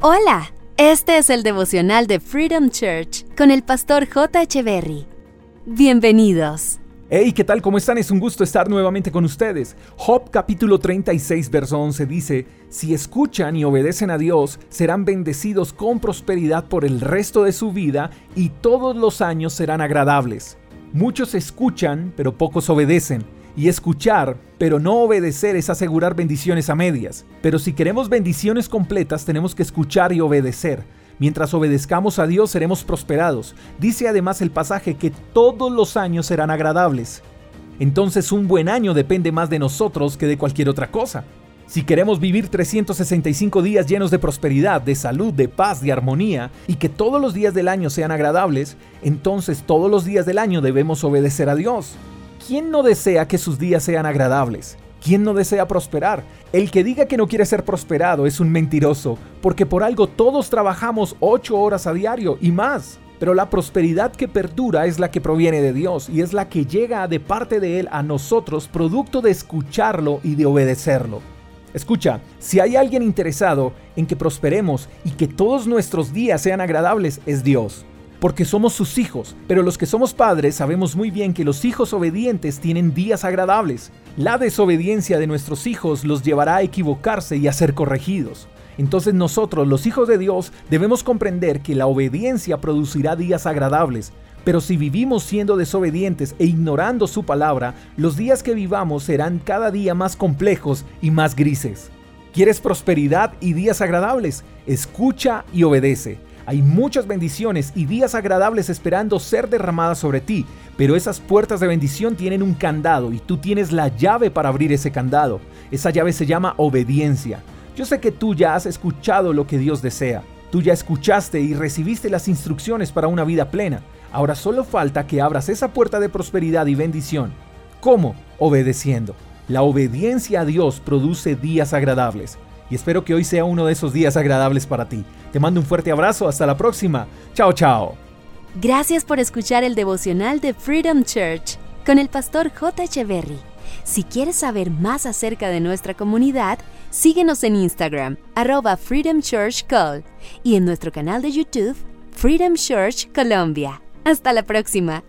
Hola, este es el devocional de Freedom Church con el pastor J. Berry. Bienvenidos. Hey, ¿qué tal? ¿Cómo están? Es un gusto estar nuevamente con ustedes. Job capítulo 36, verso 11 dice, Si escuchan y obedecen a Dios, serán bendecidos con prosperidad por el resto de su vida y todos los años serán agradables. Muchos escuchan, pero pocos obedecen. Y escuchar, pero no obedecer es asegurar bendiciones a medias. Pero si queremos bendiciones completas, tenemos que escuchar y obedecer. Mientras obedezcamos a Dios seremos prosperados. Dice además el pasaje que todos los años serán agradables. Entonces un buen año depende más de nosotros que de cualquier otra cosa. Si queremos vivir 365 días llenos de prosperidad, de salud, de paz, de armonía, y que todos los días del año sean agradables, entonces todos los días del año debemos obedecer a Dios. ¿Quién no desea que sus días sean agradables? ¿Quién no desea prosperar? El que diga que no quiere ser prosperado es un mentiroso, porque por algo todos trabajamos ocho horas a diario y más. Pero la prosperidad que perdura es la que proviene de Dios y es la que llega de parte de Él a nosotros producto de escucharlo y de obedecerlo. Escucha, si hay alguien interesado en que prosperemos y que todos nuestros días sean agradables, es Dios porque somos sus hijos, pero los que somos padres sabemos muy bien que los hijos obedientes tienen días agradables. La desobediencia de nuestros hijos los llevará a equivocarse y a ser corregidos. Entonces nosotros, los hijos de Dios, debemos comprender que la obediencia producirá días agradables, pero si vivimos siendo desobedientes e ignorando su palabra, los días que vivamos serán cada día más complejos y más grises. ¿Quieres prosperidad y días agradables? Escucha y obedece. Hay muchas bendiciones y días agradables esperando ser derramadas sobre ti, pero esas puertas de bendición tienen un candado y tú tienes la llave para abrir ese candado. Esa llave se llama obediencia. Yo sé que tú ya has escuchado lo que Dios desea. Tú ya escuchaste y recibiste las instrucciones para una vida plena. Ahora solo falta que abras esa puerta de prosperidad y bendición. ¿Cómo? Obedeciendo. La obediencia a Dios produce días agradables y espero que hoy sea uno de esos días agradables para ti. Te mando un fuerte abrazo, hasta la próxima. Chao, chao. Gracias por escuchar el devocional de Freedom Church con el pastor J. Echeverry. Si quieres saber más acerca de nuestra comunidad, síguenos en Instagram, arroba Freedom Church Call, y en nuestro canal de YouTube, Freedom Church Colombia. Hasta la próxima.